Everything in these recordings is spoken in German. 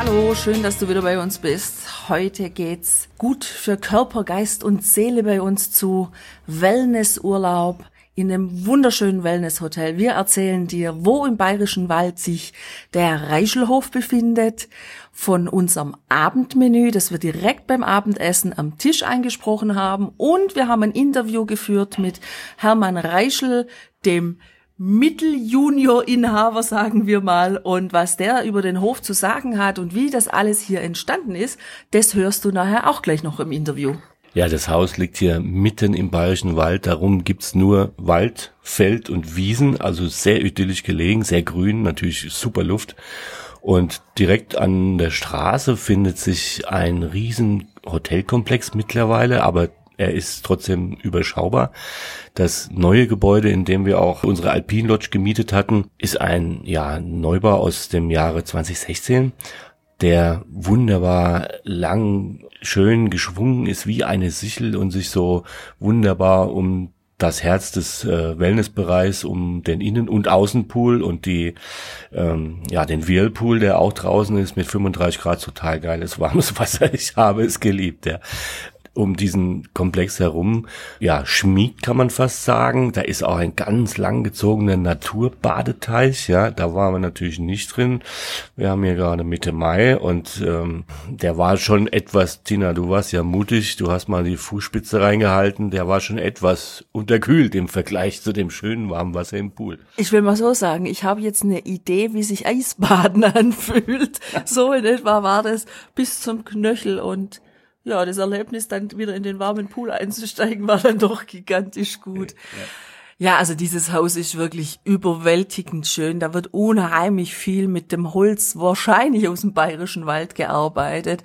Hallo, schön, dass du wieder bei uns bist. Heute geht's gut für Körper, Geist und Seele bei uns zu Wellnessurlaub in einem wunderschönen Wellnesshotel. Wir erzählen dir, wo im Bayerischen Wald sich der Reischelhof befindet, von unserem Abendmenü, das wir direkt beim Abendessen am Tisch eingesprochen haben. Und wir haben ein Interview geführt mit Hermann Reischel, dem Mitteljunior-Inhaber, sagen wir mal. Und was der über den Hof zu sagen hat und wie das alles hier entstanden ist, das hörst du nachher auch gleich noch im Interview. Ja, das Haus liegt hier mitten im Bayerischen Wald. Darum gibt's nur Wald, Feld und Wiesen, also sehr idyllisch gelegen, sehr grün, natürlich super Luft. Und direkt an der Straße findet sich ein riesen Hotelkomplex mittlerweile, aber er ist trotzdem überschaubar. Das neue Gebäude, in dem wir auch unsere Alpine Lodge gemietet hatten, ist ein ja, Neubau aus dem Jahre 2016 der wunderbar lang, schön geschwungen ist wie eine Sichel und sich so wunderbar um das Herz des äh, Wellnessbereichs, um den Innen- und Außenpool und die, ähm, ja, den Whirlpool, der auch draußen ist mit 35 Grad, total geiles warmes Wasser. Ich habe es geliebt, ja um diesen Komplex herum, ja, schmiegt kann man fast sagen. Da ist auch ein ganz langgezogener Naturbadeteich, ja, da waren wir natürlich nicht drin. Wir haben hier gerade Mitte Mai und ähm, der war schon etwas, Tina, du warst ja mutig, du hast mal die Fußspitze reingehalten, der war schon etwas unterkühlt im Vergleich zu dem schönen warmen Wasser im Pool. Ich will mal so sagen, ich habe jetzt eine Idee, wie sich Eisbaden anfühlt. So in etwa war das bis zum Knöchel und ja, das Erlebnis, dann wieder in den warmen Pool einzusteigen, war dann doch gigantisch gut. Ja. Ja, also dieses Haus ist wirklich überwältigend schön. Da wird unheimlich viel mit dem Holz, wahrscheinlich aus dem bayerischen Wald gearbeitet.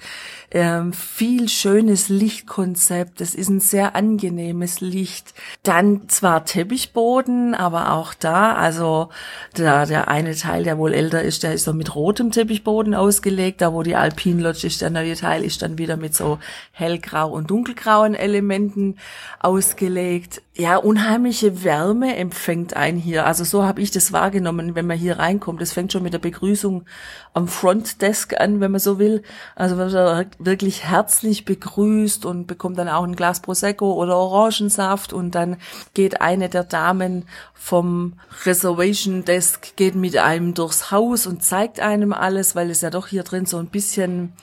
Ähm, viel schönes Lichtkonzept. Es ist ein sehr angenehmes Licht. Dann zwar Teppichboden, aber auch da, also da der eine Teil, der wohl älter ist, der ist so mit rotem Teppichboden ausgelegt. Da wo die Alpine Lodge ist, der neue Teil ist dann wieder mit so hellgrau und dunkelgrauen Elementen ausgelegt. Ja, unheimliche Wärme Wärme empfängt ein hier. Also so habe ich das wahrgenommen, wenn man hier reinkommt. Das fängt schon mit der Begrüßung am Frontdesk an, wenn man so will. Also wird wirklich herzlich begrüßt und bekommt dann auch ein Glas Prosecco oder Orangensaft und dann geht eine der Damen vom Reservation Desk geht mit einem durchs Haus und zeigt einem alles, weil es ja doch hier drin so ein bisschen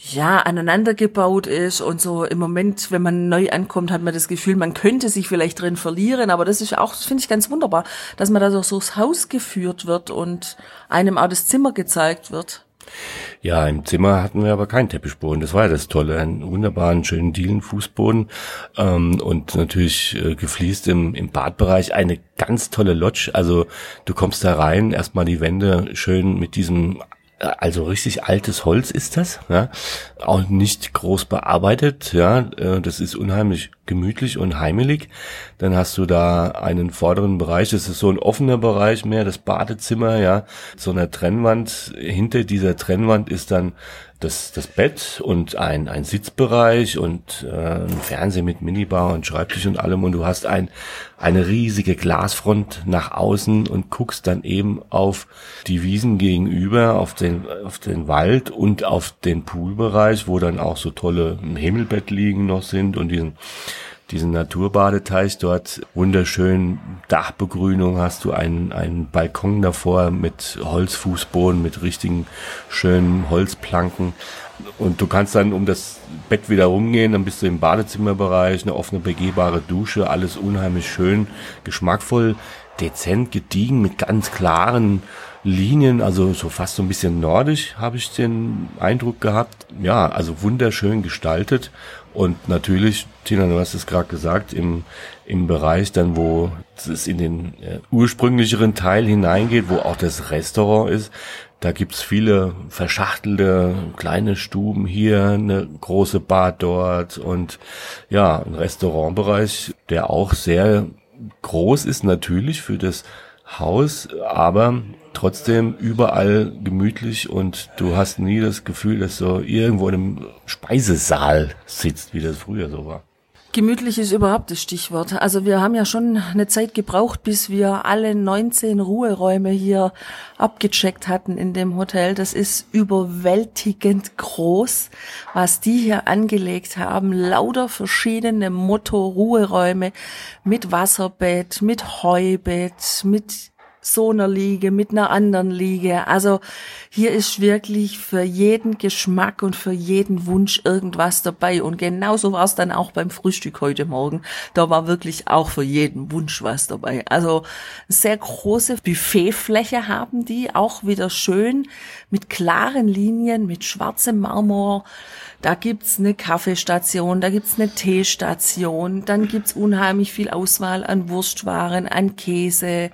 ja, aneinander gebaut ist und so im Moment, wenn man neu ankommt, hat man das Gefühl, man könnte sich vielleicht drin verlieren, aber das ist auch, finde ich ganz wunderbar, dass man da so durchs Haus geführt wird und einem auch das Zimmer gezeigt wird. Ja, im Zimmer hatten wir aber keinen Teppichboden. Das war ja das Tolle. Einen wunderbaren, schönen Dielenfußboden ähm, und natürlich äh, gefliest im, im Badbereich. Eine ganz tolle Lodge. Also du kommst da rein, erstmal die Wände schön mit diesem also richtig altes Holz ist das, ja, auch nicht groß bearbeitet, ja, äh, das ist unheimlich gemütlich und heimelig. Dann hast du da einen vorderen Bereich, das ist so ein offener Bereich mehr, das Badezimmer, ja, so eine Trennwand. Hinter dieser Trennwand ist dann das, das Bett und ein, ein Sitzbereich und äh, ein Fernseher mit Minibar und Schreibtisch und allem. Und du hast ein, eine riesige Glasfront nach außen und guckst dann eben auf die Wiesen gegenüber, auf den, auf den Wald und auf den Poolbereich, wo dann auch so tolle Himmelbett liegen noch sind und diesen diesen Naturbadeteich dort, wunderschön Dachbegrünung, hast du einen, einen Balkon davor mit Holzfußboden, mit richtigen schönen Holzplanken. Und du kannst dann um das Bett wieder rumgehen, dann bist du im Badezimmerbereich, eine offene begehbare Dusche, alles unheimlich schön, geschmackvoll, dezent, gediegen, mit ganz klaren Linien, also so fast so ein bisschen nordisch, habe ich den Eindruck gehabt. Ja, also wunderschön gestaltet und natürlich, Tina, du hast es gerade gesagt, im, im Bereich dann, wo es in den äh, ursprünglicheren Teil hineingeht, wo auch das Restaurant ist, Da gibt's viele verschachtelte kleine Stuben hier, eine große Bar dort und ja, ein Restaurantbereich, der auch sehr groß ist natürlich für das Haus, aber trotzdem überall gemütlich und du hast nie das Gefühl, dass du irgendwo in einem Speisesaal sitzt, wie das früher so war. Gemütlich ist überhaupt das Stichwort. Also wir haben ja schon eine Zeit gebraucht, bis wir alle 19 Ruheräume hier abgecheckt hatten in dem Hotel. Das ist überwältigend groß, was die hier angelegt haben. Lauter verschiedene Motto-Ruheräume mit Wasserbett, mit Heubett, mit so einer Liege, mit einer anderen Liege. Also hier ist wirklich für jeden Geschmack und für jeden Wunsch irgendwas dabei. Und genauso war es dann auch beim Frühstück heute Morgen. Da war wirklich auch für jeden Wunsch was dabei. Also sehr große Buffetfläche haben die, auch wieder schön mit klaren Linien, mit schwarzem Marmor. Da gibt's eine Kaffeestation, da gibt's eine Teestation, dann gibt's unheimlich viel Auswahl an Wurstwaren, an Käse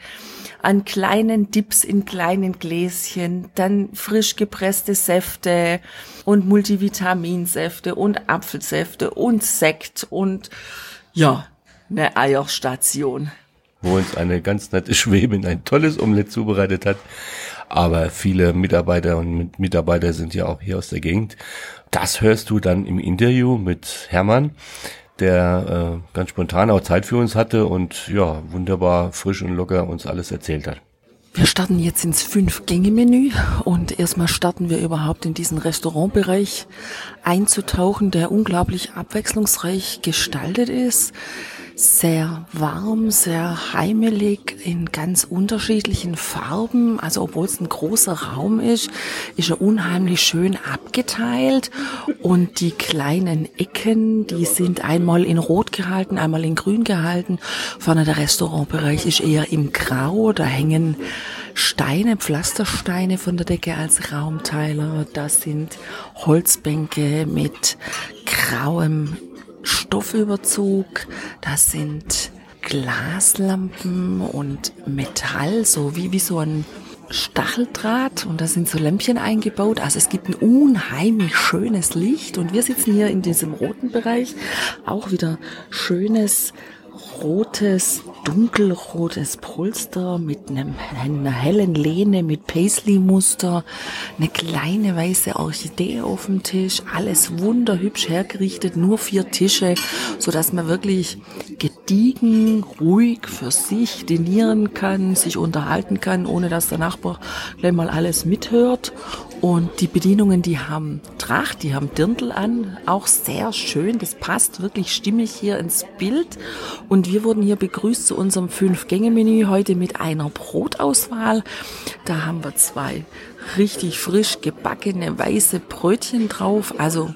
an kleinen Dips in kleinen Gläschen, dann frisch gepresste Säfte und Multivitaminsäfte und Apfelsäfte und Sekt und ja, eine Eierstation. Wo uns eine ganz nette Schwäbin ein tolles Omelett zubereitet hat. Aber viele Mitarbeiter und Mitarbeiter sind ja auch hier aus der Gegend. Das hörst du dann im Interview mit Hermann der äh, ganz spontan auch Zeit für uns hatte und ja, wunderbar frisch und locker uns alles erzählt hat. Wir starten jetzt ins Fünf-Gänge-Menü und erstmal starten wir überhaupt in diesen Restaurantbereich einzutauchen, der unglaublich abwechslungsreich gestaltet ist sehr warm, sehr heimelig in ganz unterschiedlichen Farben. Also obwohl es ein großer Raum ist, ist er unheimlich schön abgeteilt und die kleinen Ecken, die sind einmal in Rot gehalten, einmal in Grün gehalten. Vorne der Restaurantbereich ist eher im Grau, da hängen Steine, Pflastersteine von der Decke als Raumteiler. Das sind Holzbänke mit grauem Stoffüberzug, das sind Glaslampen und Metall, so wie, wie so ein Stacheldraht und da sind so Lämpchen eingebaut. Also es gibt ein unheimlich schönes Licht und wir sitzen hier in diesem roten Bereich. Auch wieder schönes rotes, dunkelrotes Polster mit einem, einer hellen Lehne mit Paisley-Muster, eine kleine weiße Orchidee auf dem Tisch, alles wunderhübsch hergerichtet, nur vier Tische, so dass man wirklich gediegen, ruhig für sich dinieren kann, sich unterhalten kann, ohne dass der Nachbar gleich mal alles mithört. Und die Bedienungen, die haben Tracht, die haben Dirndl an, auch sehr schön. Das passt wirklich stimmig hier ins Bild. Und wir wurden hier begrüßt zu unserem Fünf-Gänge-Menü heute mit einer Brotauswahl. Da haben wir zwei richtig frisch gebackene weiße Brötchen drauf. Also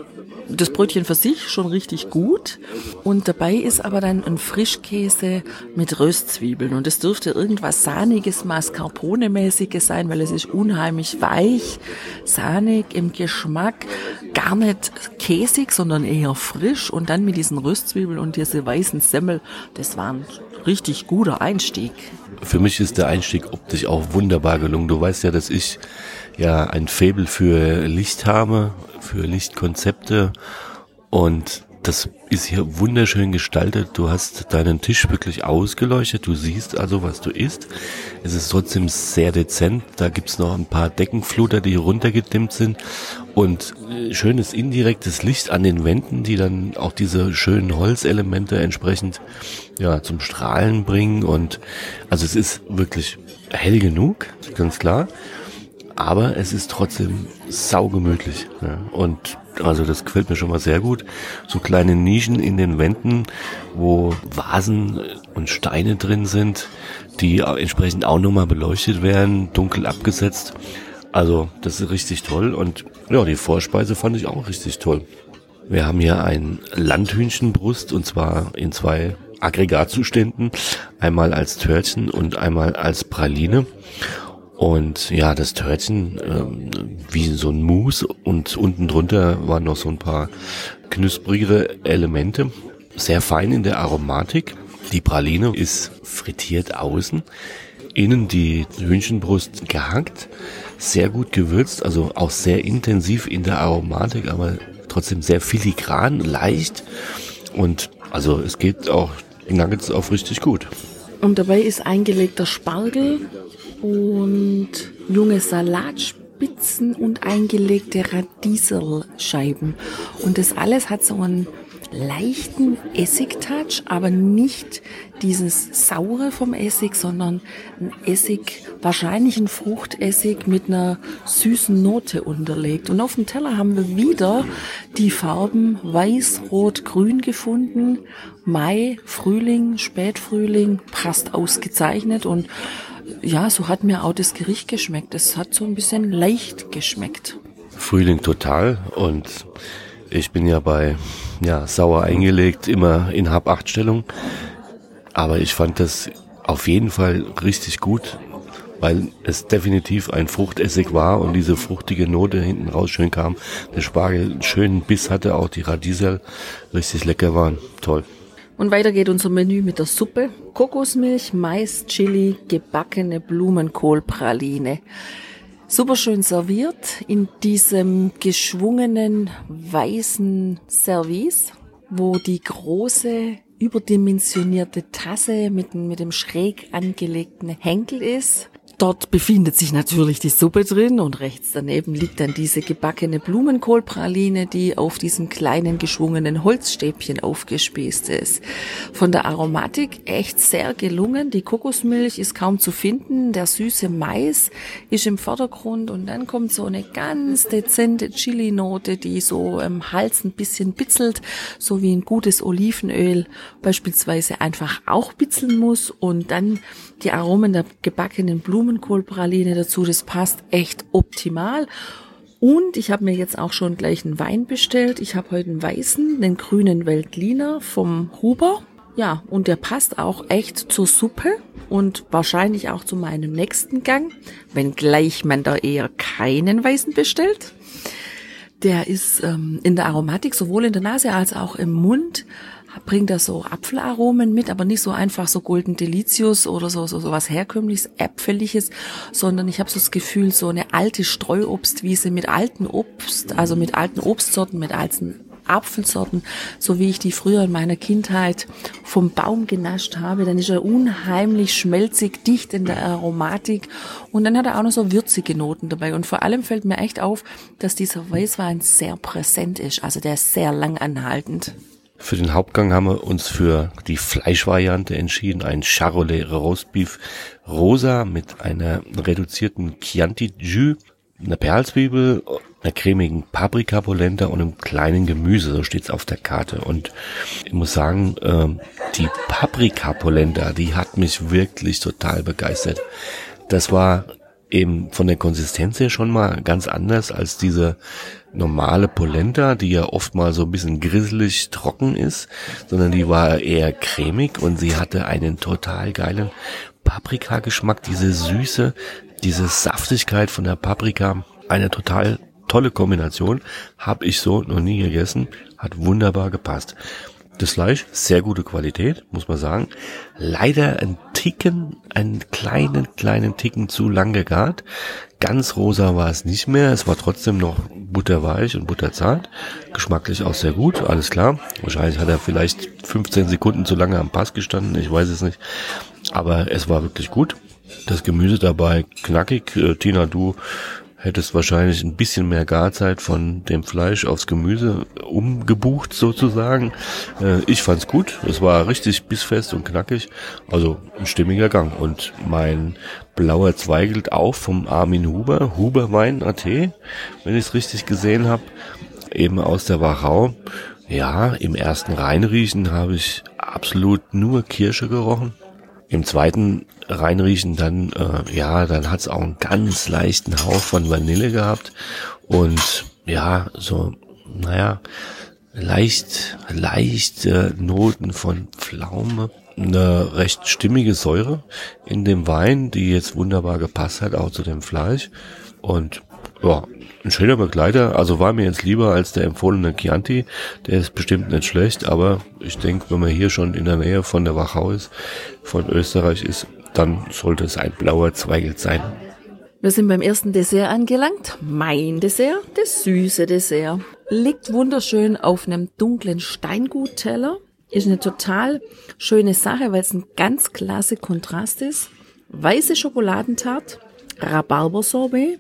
das Brötchen für sich schon richtig gut. Und dabei ist aber dann ein Frischkäse mit Röstzwiebeln. Und es dürfte irgendwas Sahniges, Mascarpone-mäßiges sein, weil es ist unheimlich weich, sahnig im Geschmack, gar nicht käsig, sondern eher frisch. Und dann mit diesen Röstzwiebeln und diese weißen Semmel, das war ein richtig guter Einstieg. Für mich ist der Einstieg optisch auch wunderbar gelungen. Du weißt ja, dass ich ja ein Faible für Licht habe, für Lichtkonzepte und das ist hier wunderschön gestaltet. Du hast deinen Tisch wirklich ausgeleuchtet. Du siehst also, was du isst. Es ist trotzdem sehr dezent. Da gibt's noch ein paar Deckenfluter, die runtergedimmt sind. Und schönes indirektes Licht an den Wänden, die dann auch diese schönen Holzelemente entsprechend ja, zum Strahlen bringen. Und also es ist wirklich hell genug, ganz klar aber es ist trotzdem saugemütlich. Ja. Und also das gefällt mir schon mal sehr gut. So kleine Nischen in den Wänden, wo Vasen und Steine drin sind, die entsprechend auch nochmal beleuchtet werden, dunkel abgesetzt. Also das ist richtig toll und ja, die Vorspeise fand ich auch richtig toll. Wir haben hier ein Landhühnchenbrust und zwar in zwei Aggregatzuständen. Einmal als Törtchen und einmal als Praline. Und ja, das Törtchen ähm, wie so ein Mousse und unten drunter waren noch so ein paar knusprigere Elemente. Sehr fein in der Aromatik. Die Praline ist frittiert außen, innen die Hühnchenbrust gehackt, sehr gut gewürzt, also auch sehr intensiv in der Aromatik, aber trotzdem sehr filigran, leicht und also es geht auch Nuggets auf richtig gut. Und dabei ist eingelegter Spargel und junge Salatspitzen und eingelegte Radieselscheiben. Und das alles hat so einen leichten Essigtouch, aber nicht dieses saure vom Essig, sondern ein Essig, wahrscheinlich ein Fruchtessig mit einer süßen Note unterlegt. Und auf dem Teller haben wir wieder die Farben Weiß, Rot, Grün gefunden. Mai, Frühling, Spätfrühling, passt ausgezeichnet und ja, so hat mir auch das Gericht geschmeckt. Es hat so ein bisschen leicht geschmeckt. Frühling total und ich bin ja bei ja, sauer eingelegt, immer in Hab-Acht-Stellung. Aber ich fand das auf jeden Fall richtig gut, weil es definitiv ein Fruchtessig war und diese fruchtige Note hinten raus schön kam. Der Spargel einen schönen Biss hatte, auch die Radiesel richtig lecker waren. Toll. Und weiter geht unser Menü mit der Suppe. Kokosmilch, Mais, Chili, gebackene Blumenkohlpraline. Super schön serviert in diesem geschwungenen weißen Service, wo die große überdimensionierte Tasse mit, mit dem schräg angelegten Henkel ist. Dort befindet sich natürlich die Suppe drin und rechts daneben liegt dann diese gebackene Blumenkohlpraline, die auf diesem kleinen geschwungenen Holzstäbchen aufgespießt ist. Von der Aromatik echt sehr gelungen. Die Kokosmilch ist kaum zu finden. Der süße Mais ist im Vordergrund und dann kommt so eine ganz dezente Chili-Note, die so im Hals ein bisschen bitzelt, so wie ein gutes Olivenöl beispielsweise einfach auch bitzeln muss und dann die Aromen der gebackenen Blumenkohlpraline dazu. Das passt echt optimal. Und ich habe mir jetzt auch schon gleich einen Wein bestellt. Ich habe heute einen weißen, den grünen Weltliner vom Huber. Ja, und der passt auch echt zur Suppe und wahrscheinlich auch zu meinem nächsten Gang, wenngleich man da eher keinen weißen bestellt. Der ist ähm, in der Aromatik sowohl in der Nase als auch im Mund bringt er so Apfelaromen mit, aber nicht so einfach so Golden Delicious oder so, so, so was herkömmliches, äpfeliges, sondern ich habe so das Gefühl, so eine alte Streuobstwiese mit alten Obst, also mit alten Obstsorten, mit alten Apfelsorten, so wie ich die früher in meiner Kindheit vom Baum genascht habe. Dann ist er unheimlich schmelzig, dicht in der Aromatik und dann hat er auch noch so würzige Noten dabei. Und vor allem fällt mir echt auf, dass dieser Weißwein sehr präsent ist. Also der ist sehr lang anhaltend. Für den Hauptgang haben wir uns für die Fleischvariante entschieden. Ein Charolais Roastbeef rosa mit einer reduzierten Chianti Jus, einer Perlzwiebel, einer cremigen Paprikapolenta und einem kleinen Gemüse. So steht's auf der Karte. Und ich muss sagen, ähm, die Paprikapolenta, die hat mich wirklich total begeistert. Das war eben von der Konsistenz her schon mal ganz anders als diese normale Polenta, die ja oft mal so ein bisschen grisselig trocken ist, sondern die war eher cremig und sie hatte einen total geilen Paprikageschmack, diese Süße, diese Saftigkeit von der Paprika, eine total tolle Kombination, habe ich so noch nie gegessen, hat wunderbar gepasst. Das Fleisch, sehr gute Qualität, muss man sagen. Leider ein Ticken, einen kleinen, kleinen Ticken zu lang gegart. Ganz rosa war es nicht mehr. Es war trotzdem noch butterweich und butterzart. Geschmacklich auch sehr gut, alles klar. Wahrscheinlich hat er vielleicht 15 Sekunden zu lange am Pass gestanden, ich weiß es nicht. Aber es war wirklich gut. Das Gemüse dabei knackig. Äh, Tina, du hättest wahrscheinlich ein bisschen mehr Garzeit von dem Fleisch aufs Gemüse umgebucht sozusagen. Äh, ich fand's gut. Es war richtig bissfest und knackig. Also ein stimmiger Gang. Und mein blauer Zweigelt auch vom Armin Huber, Huberwein.at, wenn ich es richtig gesehen habe, eben aus der Wachau. Ja, im ersten Reinriechen habe ich absolut nur Kirsche gerochen. Im zweiten reinriechen, dann, äh, ja, dann hat's auch einen ganz leichten Hauch von Vanille gehabt. Und ja, so, naja, leicht, leichte Noten von Pflaume. Eine recht stimmige Säure in dem Wein, die jetzt wunderbar gepasst hat, auch zu dem Fleisch. Und ja, ein schöner Begleiter, also war mir jetzt lieber als der empfohlene Chianti. Der ist bestimmt nicht schlecht, aber ich denke, wenn man hier schon in der Nähe von der Wachau ist, von Österreich ist, dann sollte es ein blauer Zweigelt sein. Wir sind beim ersten Dessert angelangt. Mein Dessert, das süße Dessert. Liegt wunderschön auf einem dunklen Steingutteller. Ist eine total schöne Sache, weil es ein ganz klasse Kontrast ist. Weiße Schokoladentart, Rhabarbersorbet,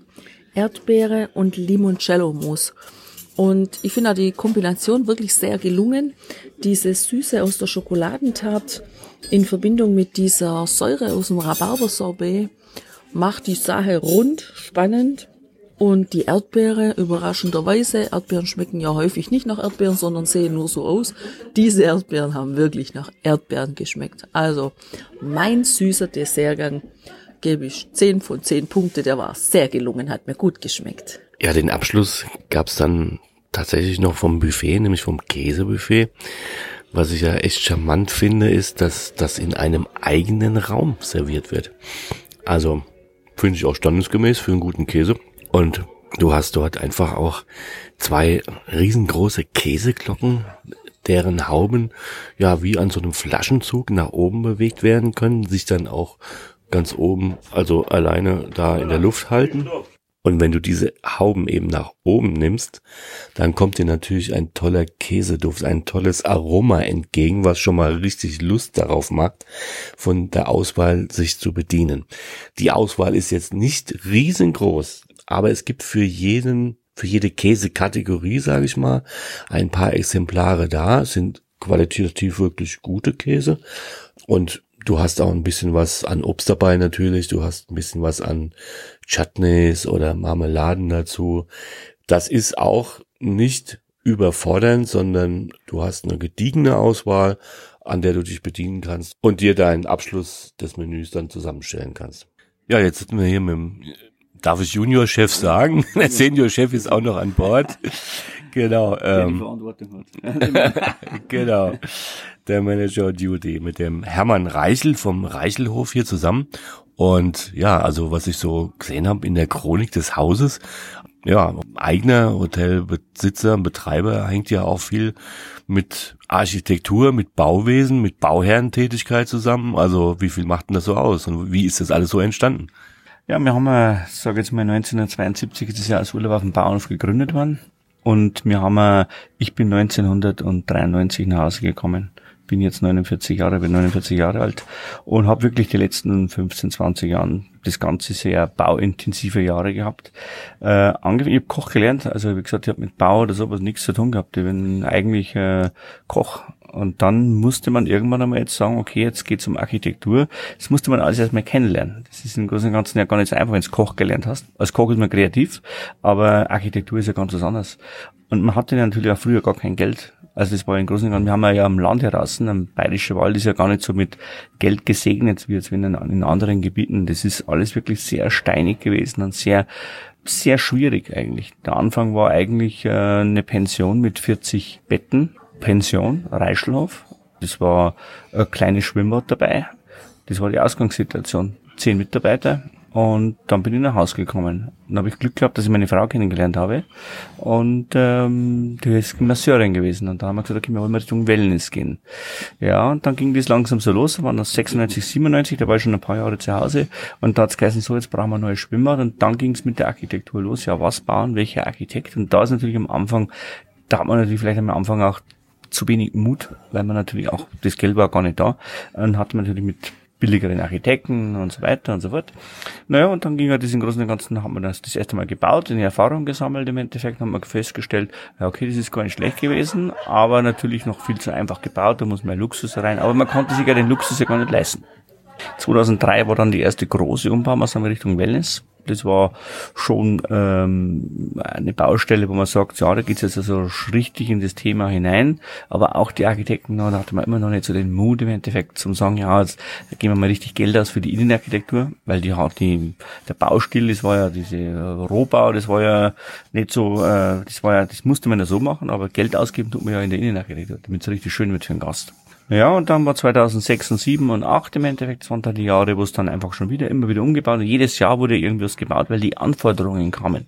Erdbeere und Limoncello-Mousse. Und ich finde die Kombination wirklich sehr gelungen. Diese Süße aus der Schokoladentart in Verbindung mit dieser Säure aus dem Rhabarbersorbet macht die Sache rund, spannend. Und die Erdbeere, überraschenderweise, Erdbeeren schmecken ja häufig nicht nach Erdbeeren, sondern sehen nur so aus. Diese Erdbeeren haben wirklich nach Erdbeeren geschmeckt. Also, mein süßer Dessertgang gebe ich 10 von 10 Punkte. Der war sehr gelungen, hat mir gut geschmeckt. Ja, den Abschluss gab's dann tatsächlich noch vom Buffet, nämlich vom Käsebuffet. Was ich ja echt charmant finde, ist, dass das in einem eigenen Raum serviert wird. Also finde ich auch standesgemäß für einen guten Käse. Und du hast dort einfach auch zwei riesengroße Käseglocken, deren Hauben ja wie an so einem Flaschenzug nach oben bewegt werden können, sich dann auch ganz oben, also alleine da in der Luft halten. Und wenn du diese Hauben eben nach oben nimmst, dann kommt dir natürlich ein toller Käseduft, ein tolles Aroma entgegen, was schon mal richtig Lust darauf macht, von der Auswahl sich zu bedienen. Die Auswahl ist jetzt nicht riesengroß, aber es gibt für jeden, für jede Käsekategorie, sage ich mal, ein paar Exemplare da, sind qualitativ wirklich gute Käse und Du hast auch ein bisschen was an Obst dabei natürlich. Du hast ein bisschen was an Chutneys oder Marmeladen dazu. Das ist auch nicht überfordernd, sondern du hast eine gediegene Auswahl, an der du dich bedienen kannst und dir deinen Abschluss des Menüs dann zusammenstellen kannst. Ja, jetzt sitzen wir hier mit dem, darf ich Junior-Chef sagen? Der Senior-Chef ist auch noch an Bord. Genau. Ähm, genau der Manager Duty mit dem Hermann Reichel vom Reichelhof hier zusammen. Und ja, also was ich so gesehen habe in der Chronik des Hauses, ja, eigener Hotelbesitzer und Betreiber hängt ja auch viel mit Architektur, mit Bauwesen, mit Bauherrentätigkeit zusammen. Also wie viel macht denn das so aus und wie ist das alles so entstanden? Ja, wir haben, äh, sage jetzt mal 1972 ist das Jahr als Urlaub auf dem Bauernhof gegründet worden. Und wir haben, äh, ich bin 1993 nach Hause gekommen bin jetzt 49 Jahre, bin 49 Jahre alt und habe wirklich die letzten 15, 20 Jahren das ganze sehr bauintensive Jahre gehabt. Äh, ich habe Koch gelernt, also wie gesagt, ich habe mit Bau oder sowas nichts zu tun gehabt. Ich bin eigentlich äh, Koch und dann musste man irgendwann einmal jetzt sagen, okay, jetzt geht's um Architektur. Das musste man alles erstmal kennenlernen. Das ist im Großen und Ganzen ja gar nicht so einfach, wenn du Koch gelernt hast. Als Koch ist man kreativ, aber Architektur ist ja ganz was anderes. Und man hatte natürlich auch früher gar kein Geld. Also das war im Großen und Ganzen, wir haben ja am Land heraus, am Bayerische Wald ist ja gar nicht so mit Geld gesegnet wie jetzt in, anderen Gebieten. Das ist alles wirklich sehr steinig gewesen und sehr, sehr schwierig eigentlich. Der Anfang war eigentlich äh, eine Pension mit 40 Betten. Pension, Reischelhof. Das war ein kleines Schwimmbad dabei. Das war die Ausgangssituation. Zehn Mitarbeiter, und dann bin ich nach Hause gekommen. Dann habe ich Glück gehabt, dass ich meine Frau kennengelernt habe. Und ähm, die ist Masseurin gewesen. Und da haben wir gesagt, okay, wir wollen mal Richtung Wellness gehen. Ja, und dann ging das langsam so los. Da waren das 96, 97, da war ich schon ein paar Jahre zu Hause. Und da hat es geheißen, so, jetzt brauchen wir ein neues Schwimmbad. Und dann ging es mit der Architektur los. Ja, was bauen, welcher Architekt? Und da ist natürlich am Anfang, da hat man natürlich vielleicht am Anfang auch zu wenig Mut, weil man natürlich auch, das Geld war gar nicht da. Und hat man natürlich mit billigeren Architekten und so weiter und so fort. Naja, und dann ging er diesen großen und ganzen, haben wir das das erste Mal gebaut, eine Erfahrung gesammelt im Endeffekt, haben wir festgestellt, ja okay, das ist gar nicht schlecht gewesen, aber natürlich noch viel zu einfach gebaut, da muss mehr Luxus rein, aber man konnte sich ja den Luxus ja gar nicht leisten. 2003 war dann die erste große Umbaumaßnahme Richtung Wellness. Das war schon ähm, eine Baustelle, wo man sagt, ja, da geht's jetzt also richtig in das Thema hinein. Aber auch die Architekten, da hatte man immer noch nicht so den Mut im Endeffekt zum sagen, ja, jetzt geben wir mal richtig Geld aus für die Innenarchitektur, weil die hat die, der Baustil, das war ja diese Rohbau, das war ja nicht so, äh, das war ja, das musste man ja so machen, aber Geld ausgeben tut man ja in der Innenarchitektur, damit es richtig schön wird für den Gast. Ja, und dann war 2006 und 7 und 8 im Endeffekt, das waren dann die Jahre, wo es dann einfach schon wieder, immer wieder umgebaut und jedes Jahr wurde irgendwas gebaut, weil die Anforderungen kamen.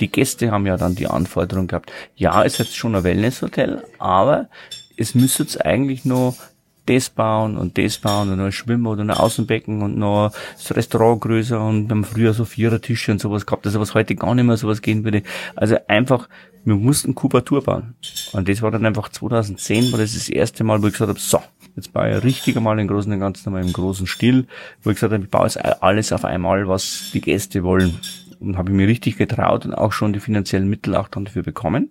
Die Gäste haben ja dann die Anforderungen gehabt. Ja, es ist jetzt schon ein Wellnesshotel, aber es müsste jetzt eigentlich noch das bauen und das bauen und ein Schwimmbad und ein Außenbecken und noch das Restaurant größer und haben früher so Vierertische und sowas gehabt, also was heute gar nicht mehr sowas gehen würde. Also einfach, wir mussten Kubatur bauen. Und das war dann einfach 2010, war das das erste Mal, wo ich gesagt habe, so, jetzt baue ich richtig einmal im Großen und Ganzen einmal im großen Stil, wo ich gesagt habe, ich baue jetzt alles auf einmal, was die Gäste wollen. Und habe ich mir richtig getraut und auch schon die finanziellen Mittel auch dann dafür bekommen.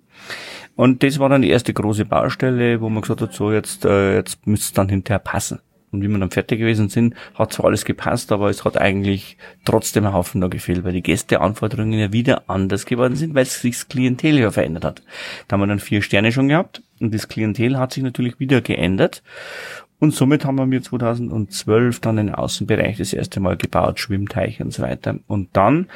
Und das war dann die erste große Baustelle, wo man gesagt hat, so jetzt, äh, jetzt müsste es dann hinterher passen. Und wie wir dann fertig gewesen sind, hat zwar alles gepasst, aber es hat eigentlich trotzdem ein Haufen da gefehlt, weil die Gästeanforderungen ja wieder anders geworden sind, weil sich das Klientel ja verändert hat. Da haben wir dann vier Sterne schon gehabt und das Klientel hat sich natürlich wieder geändert. Und somit haben wir mir 2012 dann den Außenbereich das erste Mal gebaut, Schwimmteiche und so weiter. Und dann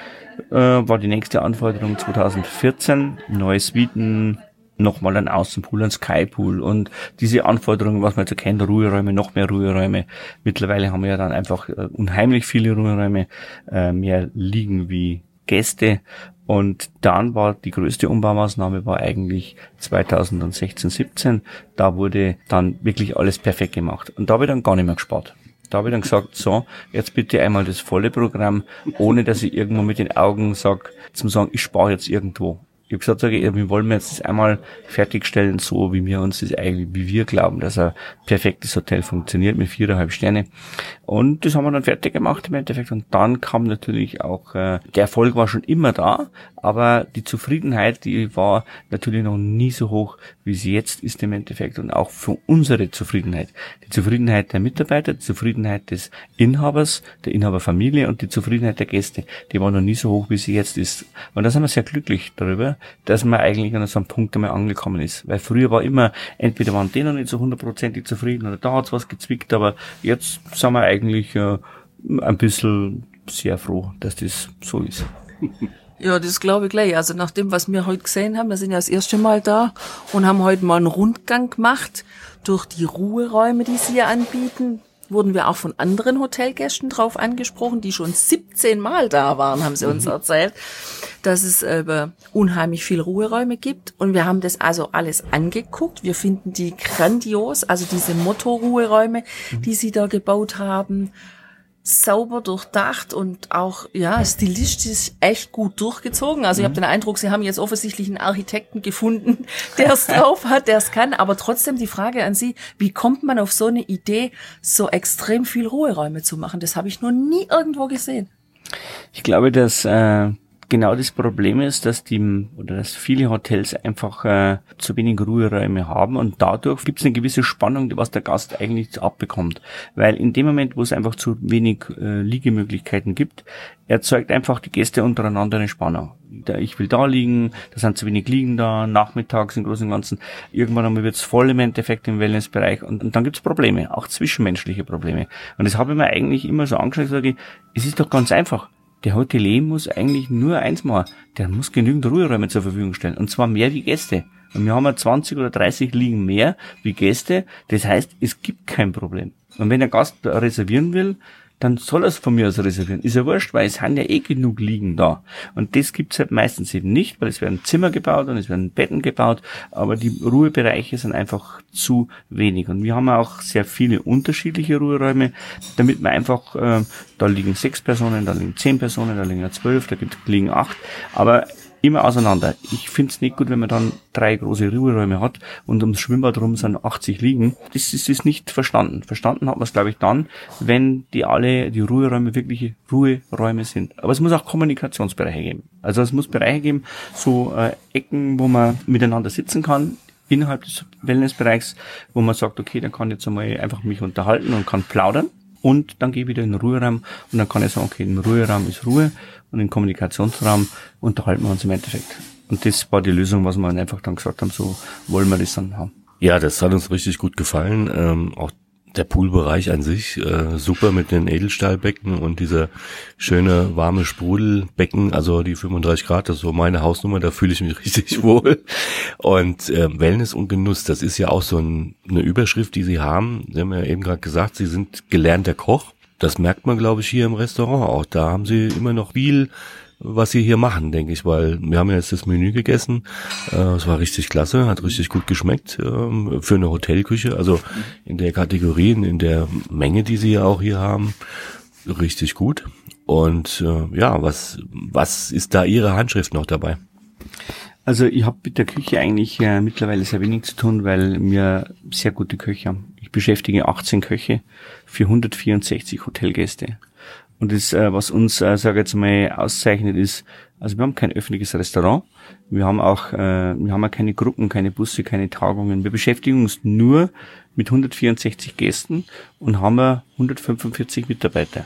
äh, war die nächste Anforderung 2014, neue Suiten, nochmal ein Außenpool, ein Skypool und diese Anforderungen, was man jetzt erkennt, Ruheräume, noch mehr Ruheräume. Mittlerweile haben wir ja dann einfach äh, unheimlich viele Ruheräume, äh, mehr liegen wie Gäste. Und dann war die größte Umbaumaßnahme war eigentlich 2016, 17. Da wurde dann wirklich alles perfekt gemacht. Und da habe ich dann gar nicht mehr gespart. Da habe ich dann gesagt, so, jetzt bitte einmal das volle Programm, ohne dass ich irgendwo mit den Augen sag, zum sagen, ich spare jetzt irgendwo ich habe gesagt, sage, wir wollen jetzt einmal fertigstellen, so wie wir uns das eigentlich, wie wir glauben, dass ein perfektes Hotel funktioniert mit viereinhalb Sterne. Und das haben wir dann fertig gemacht im Endeffekt. Und dann kam natürlich auch, äh, der Erfolg war schon immer da, aber die Zufriedenheit, die war natürlich noch nie so hoch, wie sie jetzt ist im Endeffekt. Und auch für unsere Zufriedenheit. Die Zufriedenheit der Mitarbeiter, die Zufriedenheit des Inhabers, der Inhaberfamilie und die Zufriedenheit der Gäste, die war noch nie so hoch, wie sie jetzt ist. Und da sind wir sehr glücklich darüber dass man eigentlich an so einem Punkt einmal angekommen ist. Weil früher war immer, entweder waren die noch nicht so hundertprozentig zufrieden oder da hat's was gezwickt, aber jetzt sind wir eigentlich äh, ein bisschen sehr froh, dass das so ist. Ja, das glaube ich gleich. Also nach dem, was wir heute gesehen haben, wir sind ja das erste Mal da und haben heute mal einen Rundgang gemacht durch die Ruheräume, die sie hier anbieten wurden wir auch von anderen Hotelgästen drauf angesprochen, die schon 17 Mal da waren, haben sie uns mhm. erzählt, dass es äh, unheimlich viel Ruheräume gibt. Und wir haben das also alles angeguckt. Wir finden die grandios, also diese Motto-Ruheräume, mhm. die sie da gebaut haben sauber durchdacht und auch ja stilistisch echt gut durchgezogen. Also mhm. ich habe den Eindruck, sie haben jetzt offensichtlich einen Architekten gefunden, der es drauf hat, der es kann. Aber trotzdem die Frage an Sie: Wie kommt man auf so eine Idee, so extrem viel Ruheräume zu machen? Das habe ich noch nie irgendwo gesehen. Ich glaube, dass äh, genau das Problem ist, dass die oder dass viele Hotels einfach äh, zu wenig Ruheräume haben und dadurch gibt es eine gewisse Spannung, was der Gast eigentlich abbekommt. Weil in dem Moment, wo es einfach zu wenig äh, Liegemöglichkeiten gibt, erzeugt einfach die Gäste untereinander eine Spannung. Ich will da liegen, da sind zu wenig Liegen da, nachmittags im Großen und Ganzen. Irgendwann einmal wird es voll im Endeffekt im Wellnessbereich und, und dann gibt es Probleme, auch zwischenmenschliche Probleme. Und das habe ich mir eigentlich immer so angeschaut, sage ich, es ist doch ganz einfach der Hotelier muss eigentlich nur eins machen. Der muss genügend Ruheräume zur Verfügung stellen. Und zwar mehr wie Gäste. Und wir haben ja 20 oder 30 liegen mehr wie Gäste. Das heißt, es gibt kein Problem. Und wenn der Gast reservieren will, dann soll er es von mir aus reservieren. Ist ja wurscht, weil es sind ja eh genug liegen da. Und das gibt's halt meistens eben nicht, weil es werden Zimmer gebaut und es werden Betten gebaut, aber die Ruhebereiche sind einfach zu wenig. Und wir haben auch sehr viele unterschiedliche Ruheräume, damit man einfach, äh, da liegen sechs Personen, da liegen zehn Personen, da liegen zwölf, da liegen acht, aber immer auseinander. Ich finde es nicht gut, wenn man dann drei große Ruheräume hat und ums Schwimmbad rum sind 80 liegen. Das ist, ist nicht verstanden. Verstanden hat man es, glaube ich, dann, wenn die alle, die Ruheräume wirkliche Ruheräume sind. Aber es muss auch Kommunikationsbereiche geben. Also es muss Bereiche geben, so äh, Ecken, wo man miteinander sitzen kann, innerhalb des Wellnessbereichs, wo man sagt, okay, dann kann ich jetzt einmal einfach mich unterhalten und kann plaudern und dann gehe ich wieder in den Ruheraum und dann kann ich sagen, okay, im Ruheraum ist Ruhe und im Kommunikationsraum unterhalten wir uns im Endeffekt. Und das war die Lösung, was wir einfach dann gesagt haben, so wollen wir das dann haben. Ja, das hat uns richtig gut gefallen. Ähm, auch der Poolbereich an sich äh, super mit den Edelstahlbecken und dieser schöne warme Sprudelbecken, also die 35 Grad, das ist so meine Hausnummer, da fühle ich mich richtig wohl. Und äh, Wellness und Genuss, das ist ja auch so ein, eine Überschrift, die Sie haben. Sie haben ja eben gerade gesagt, Sie sind gelernter Koch. Das merkt man, glaube ich, hier im Restaurant auch. Da haben Sie immer noch viel was sie hier machen, denke ich, weil wir haben ja jetzt das Menü gegessen. Äh, es war richtig klasse, hat richtig gut geschmeckt äh, für eine Hotelküche. Also in der Kategorie, in der Menge, die sie ja auch hier haben, richtig gut. Und äh, ja, was was ist da Ihre Handschrift noch dabei? Also ich habe mit der Küche eigentlich äh, mittlerweile sehr wenig zu tun, weil wir sehr gute Köche haben. Ich beschäftige 18 Köche für 164 Hotelgäste. Und das, äh, was uns, äh, sage jetzt mal, auszeichnet, ist, also wir haben kein öffentliches Restaurant, wir haben auch, äh, wir haben auch keine Gruppen, keine Busse, keine Tagungen. Wir beschäftigen uns nur mit 164 Gästen und haben 145 Mitarbeiter.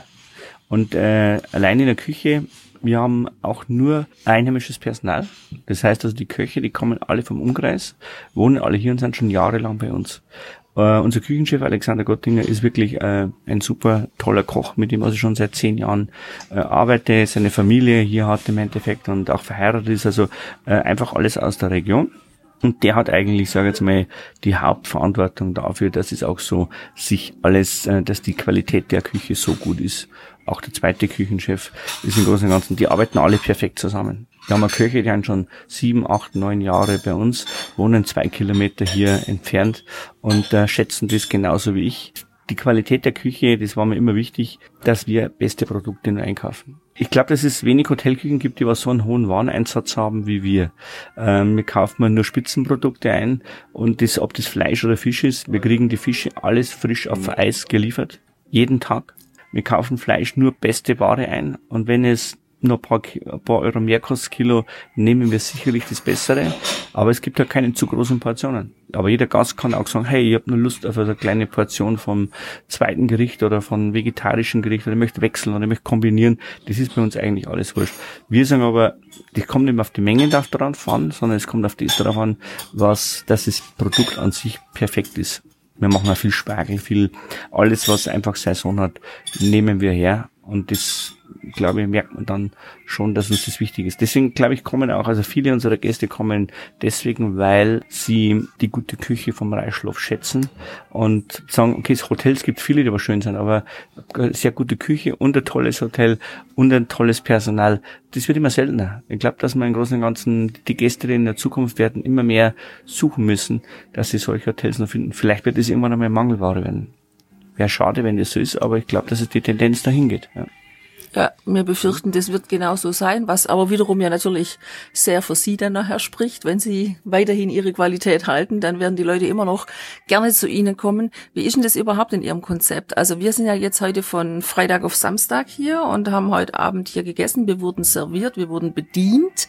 Und äh, allein in der Küche, wir haben auch nur einheimisches Personal. Das heißt also, die Köche, die kommen alle vom Umkreis, wohnen alle hier und sind schon jahrelang bei uns. Uh, unser Küchenchef Alexander Gottinger ist wirklich uh, ein super toller Koch, mit dem also schon seit zehn Jahren uh, arbeite, seine Familie hier hat im Endeffekt und auch verheiratet ist, also einfach alles aus der Region. Und der hat eigentlich, sage ich jetzt mal, die Hauptverantwortung dafür, dass es auch so sich alles, dass die Qualität der Küche so gut ist. Auch der zweite Küchenchef ist im Großen und Ganzen, die arbeiten alle perfekt zusammen. Köche, die haben schon sieben, acht, neun Jahre bei uns, wohnen zwei Kilometer hier entfernt und äh, schätzen das genauso wie ich. Die Qualität der Küche, das war mir immer wichtig, dass wir beste Produkte nur einkaufen. Ich glaube, dass es wenig Hotelküchen gibt, die was so einen hohen Wareneinsatz haben wie wir. Ähm, wir kaufen nur Spitzenprodukte ein und das, ob das Fleisch oder Fisch ist, wir kriegen die Fische alles frisch auf Eis geliefert. Jeden Tag. Wir kaufen Fleisch nur beste Ware ein und wenn es noch ein paar, ein paar Euro mehr kostet Kilo, nehmen wir sicherlich das Bessere. Aber es gibt ja keine zu großen Portionen. Aber jeder Gast kann auch sagen, hey, ich habe nur Lust auf eine kleine Portion vom zweiten Gericht oder von vegetarischen Gericht oder ich möchte wechseln oder ich möchte kombinieren. Das ist bei uns eigentlich alles wurscht. Wir sagen aber, das kommt nicht mehr auf die Menge drauf an, sondern es kommt auf das drauf an, was, dass das Produkt an sich perfekt ist. Wir machen auch viel Spargel, viel, alles was einfach Saison hat, nehmen wir her und das glaube ich, merkt man dann schon, dass uns das wichtig ist. Deswegen, glaube ich, kommen auch, also viele unserer Gäste kommen deswegen, weil sie die gute Küche vom Reichschlof schätzen und sagen, okay, Hotels gibt viele, die aber schön sind, aber sehr gute Küche und ein tolles Hotel und ein tolles Personal, das wird immer seltener. Ich glaube, dass man im Großen und Ganzen die Gäste, in der Zukunft werden, immer mehr suchen müssen, dass sie solche Hotels noch finden. Vielleicht wird es irgendwann einmal Mangelware werden. Wäre schade, wenn das so ist, aber ich glaube, dass es die Tendenz dahin geht. Ja. Ja, wir befürchten, das wird genau so sein, was aber wiederum ja natürlich sehr für Sie dann nachher spricht. Wenn Sie weiterhin Ihre Qualität halten, dann werden die Leute immer noch gerne zu Ihnen kommen. Wie ist denn das überhaupt in Ihrem Konzept? Also wir sind ja jetzt heute von Freitag auf Samstag hier und haben heute Abend hier gegessen. Wir wurden serviert, wir wurden bedient.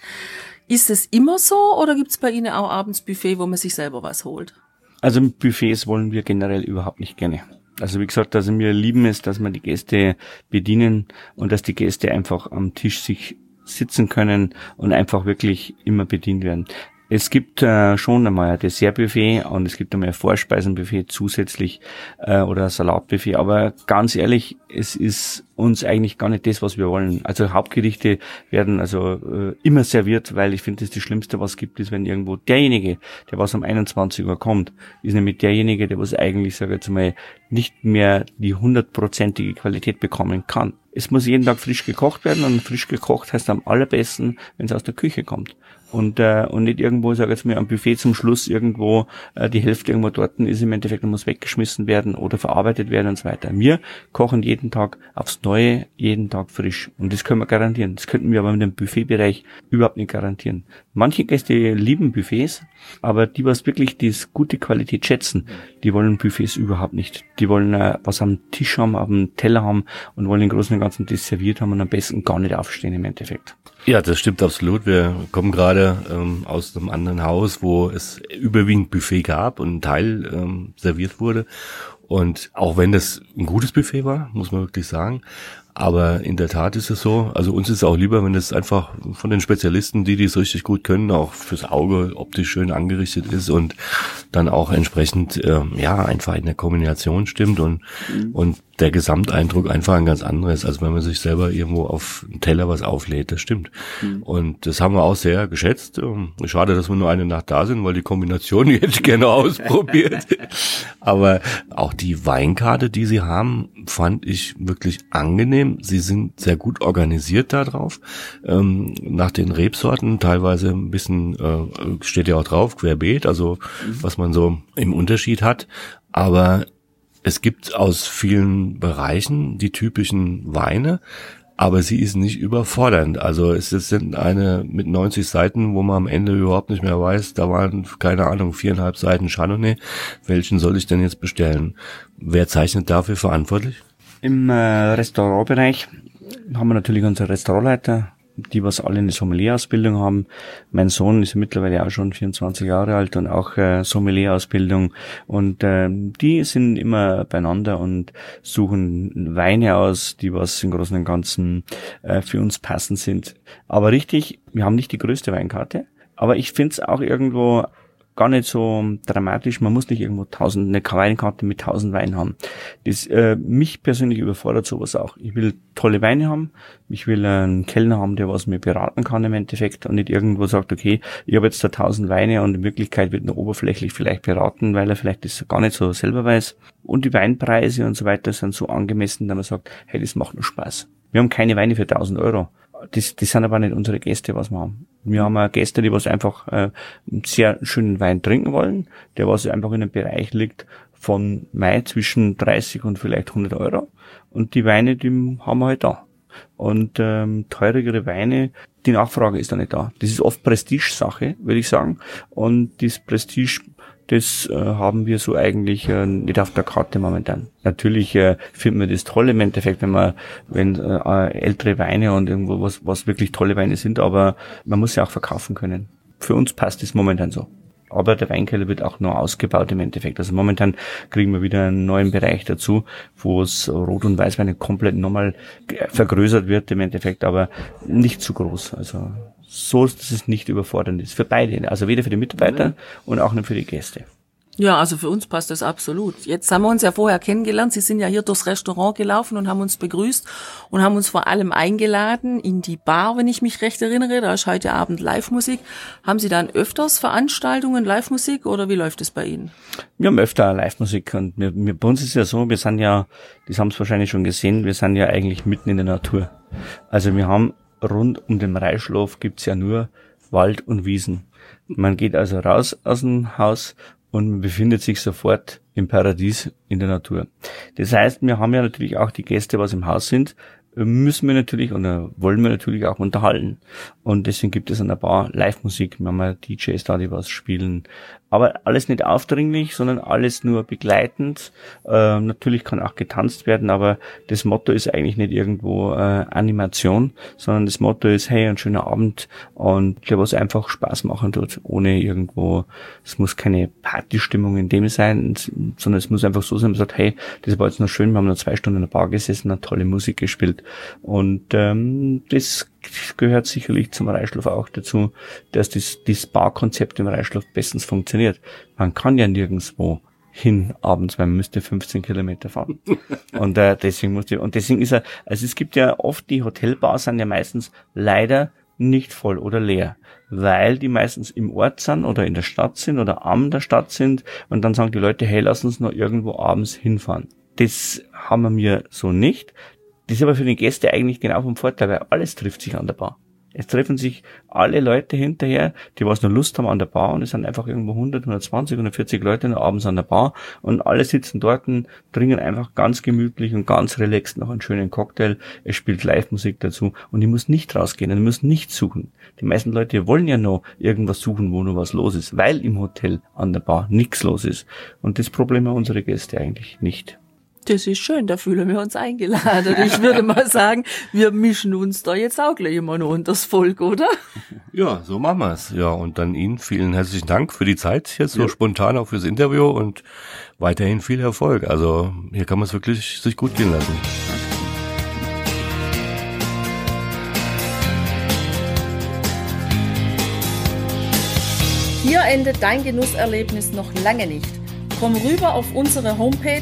Ist es immer so oder gibt es bei Ihnen auch abends Buffet, wo man sich selber was holt? Also Buffets wollen wir generell überhaupt nicht gerne. Also wie gesagt, also wir lieben es, dass wir die Gäste bedienen und dass die Gäste einfach am Tisch sich sitzen können und einfach wirklich immer bedient werden. Es gibt äh, schon einmal ein Dessertbuffet und es gibt einmal ein Vorspeisenbuffet zusätzlich äh, oder ein Salatbuffet. Aber ganz ehrlich, es ist uns eigentlich gar nicht das, was wir wollen. Also Hauptgerichte werden also äh, immer serviert, weil ich finde, das, das Schlimmste, was gibt, ist, wenn irgendwo derjenige, der was um 21 Uhr kommt, ist nämlich derjenige, der was eigentlich, sage ich jetzt mal, nicht mehr die hundertprozentige Qualität bekommen kann. Es muss jeden Tag frisch gekocht werden und frisch gekocht heißt am allerbesten, wenn es aus der Küche kommt und, äh, und nicht irgendwo, sag jetzt mal, am Buffet zum Schluss irgendwo äh, die Hälfte irgendwo dort ist im Endeffekt muss weggeschmissen werden oder verarbeitet werden und so weiter. Wir kochen jeden Tag aufs Neue, jeden Tag frisch und das können wir garantieren. Das könnten wir aber mit dem Buffetbereich überhaupt nicht garantieren. Manche Gäste lieben Buffets, aber die, was wirklich die gute Qualität schätzen, die wollen Buffets überhaupt nicht. Die wollen äh, was am Tisch haben, dem Teller haben und wollen den Großen und Ganzen das serviert haben und am besten gar nicht aufstehen im Endeffekt. Ja, das stimmt absolut. Wir kommen gerade ähm, aus einem anderen Haus, wo es überwiegend Buffet gab und ein Teil ähm, serviert wurde. Und auch wenn das ein gutes Buffet war, muss man wirklich sagen, aber in der Tat ist es so. Also uns ist es auch lieber, wenn es einfach von den Spezialisten, die dies richtig gut können, auch fürs Auge optisch schön angerichtet ist und dann auch entsprechend äh, ja einfach in der Kombination stimmt und mhm. und der Gesamteindruck einfach ein ganz anderes, als wenn man sich selber irgendwo auf einen Teller was auflädt. Das stimmt. Mhm. Und das haben wir auch sehr geschätzt. Ähm, schade, dass wir nur eine Nacht da sind, weil die Kombination die hätte ich gerne ausprobiert. Aber auch die Weinkarte, die sie haben, fand ich wirklich angenehm angenehm. Sie sind sehr gut organisiert darauf. Ähm, nach den Rebsorten teilweise ein bisschen, äh, steht ja auch drauf, querbeet, also mhm. was man so im Unterschied hat. Aber es gibt aus vielen Bereichen die typischen Weine, aber sie ist nicht überfordernd. Also es sind eine mit 90 Seiten, wo man am Ende überhaupt nicht mehr weiß, da waren, keine Ahnung, viereinhalb Seiten Chardonnay. Welchen soll ich denn jetzt bestellen? Wer zeichnet dafür verantwortlich? Im äh, Restaurantbereich haben wir natürlich unsere Restaurantleiter, die was alle eine Sommelier-Ausbildung haben. Mein Sohn ist mittlerweile auch schon 24 Jahre alt und auch äh, Sommelier-Ausbildung. Und äh, die sind immer beieinander und suchen Weine aus, die was im Großen und Ganzen äh, für uns passend sind. Aber richtig, wir haben nicht die größte Weinkarte. Aber ich finde es auch irgendwo gar nicht so dramatisch. Man muss nicht irgendwo tausend, eine Weinkarte mit tausend Weinen haben. Das, äh, mich persönlich überfordert sowas auch. Ich will tolle Weine haben. Ich will einen Kellner haben, der was mir beraten kann im Endeffekt und nicht irgendwo sagt, okay, ich habe jetzt da tausend Weine und in Wirklichkeit wird nur oberflächlich vielleicht beraten, weil er vielleicht das gar nicht so selber weiß. Und die Weinpreise und so weiter sind so angemessen, dass man sagt, hey, das macht nur Spaß. Wir haben keine Weine für 1000 Euro das, das sind aber nicht unsere Gäste, was wir haben. Wir haben auch Gäste, die was einfach äh, einen sehr schönen Wein trinken wollen, der was einfach in einem Bereich liegt von Mai zwischen 30 und vielleicht 100 Euro. Und die Weine, die haben wir halt da. Und ähm, teurere Weine, die Nachfrage ist da nicht da. Das ist oft Prestige-Sache, würde ich sagen. Und das Prestige das äh, haben wir so eigentlich äh, nicht auf der Karte momentan. Natürlich äh, finden wir das toll im Endeffekt, wenn man, wenn äh, ältere Weine und irgendwo was, was wirklich tolle Weine sind, aber man muss ja auch verkaufen können. Für uns passt das momentan so. Aber der Weinkeller wird auch nur ausgebaut im Endeffekt. Also momentan kriegen wir wieder einen neuen Bereich dazu, wo es Rot- und Weißweine komplett nochmal vergrößert wird im Endeffekt, aber nicht zu groß. Also so, dass es nicht überfordernd ist. Für beide. Also weder für die Mitarbeiter und auch nicht für die Gäste. Ja, also für uns passt das absolut. Jetzt haben wir uns ja vorher kennengelernt. Sie sind ja hier durchs Restaurant gelaufen und haben uns begrüßt und haben uns vor allem eingeladen in die Bar, wenn ich mich recht erinnere. Da ist heute Abend Live-Musik. Haben Sie dann öfters Veranstaltungen, Live-Musik oder wie läuft es bei Ihnen? Wir haben öfter Live-Musik und wir, wir, bei uns ist ja so, wir sind ja, das haben Sie wahrscheinlich schon gesehen, wir sind ja eigentlich mitten in der Natur. Also wir haben rund um den Reischlof gibt's ja nur Wald und Wiesen. Man geht also raus aus dem Haus und befindet sich sofort im Paradies in der Natur. Das heißt, wir haben ja natürlich auch die Gäste, was im Haus sind, müssen wir natürlich oder wollen wir natürlich auch unterhalten. Und deswegen gibt es an der Bar Live-Musik. Wir haben ja DJs da, die was spielen. Aber alles nicht aufdringlich, sondern alles nur begleitend. Äh, natürlich kann auch getanzt werden, aber das Motto ist eigentlich nicht irgendwo äh, Animation, sondern das Motto ist, hey, ein schöner Abend und der was einfach Spaß machen tut, ohne irgendwo, es muss keine Partystimmung in dem sein, sondern es muss einfach so sein, man sagt, hey, das war jetzt noch schön, wir haben noch zwei Stunden in der Bar gesessen, eine tolle Musik gespielt und ähm, das gehört sicherlich zum Reichschlof auch dazu, dass das, das Barkonzept im Reichschlof bestens funktioniert. Man kann ja nirgendswo hin abends, weil man müsste 15 Kilometer fahren. und äh, deswegen musste und deswegen ist er, also es gibt ja oft die Hotelbars sind ja meistens leider nicht voll oder leer, weil die meistens im Ort sind oder in der Stadt sind oder am der Stadt sind und dann sagen die Leute, hey, lass uns noch irgendwo abends hinfahren. Das haben wir so nicht. Das ist aber für die Gäste eigentlich genau vom Vorteil, weil alles trifft sich an der Bar. Es treffen sich alle Leute hinterher, die was noch Lust haben an der Bar und es sind einfach irgendwo 100, 120, 140 Leute noch abends an der Bar und alle sitzen dort und trinken einfach ganz gemütlich und ganz relaxed noch einen schönen Cocktail. Es spielt Live-Musik dazu und ich muss nicht rausgehen ich muss nicht suchen. Die meisten Leute wollen ja noch irgendwas suchen, wo noch was los ist, weil im Hotel an der Bar nichts los ist. Und das Problem haben unsere Gäste eigentlich nicht. Das ist schön, da fühlen wir uns eingeladen. Ich würde mal sagen, wir mischen uns da jetzt auch gleich immer noch unter das Volk, oder? Ja, so machen wir's. Ja, und dann Ihnen vielen herzlichen Dank für die Zeit jetzt so ja. spontan auch fürs Interview und weiterhin viel Erfolg. Also hier kann man es wirklich sich gut gehen lassen. Hier endet dein Genusserlebnis noch lange nicht. Komm rüber auf unsere Homepage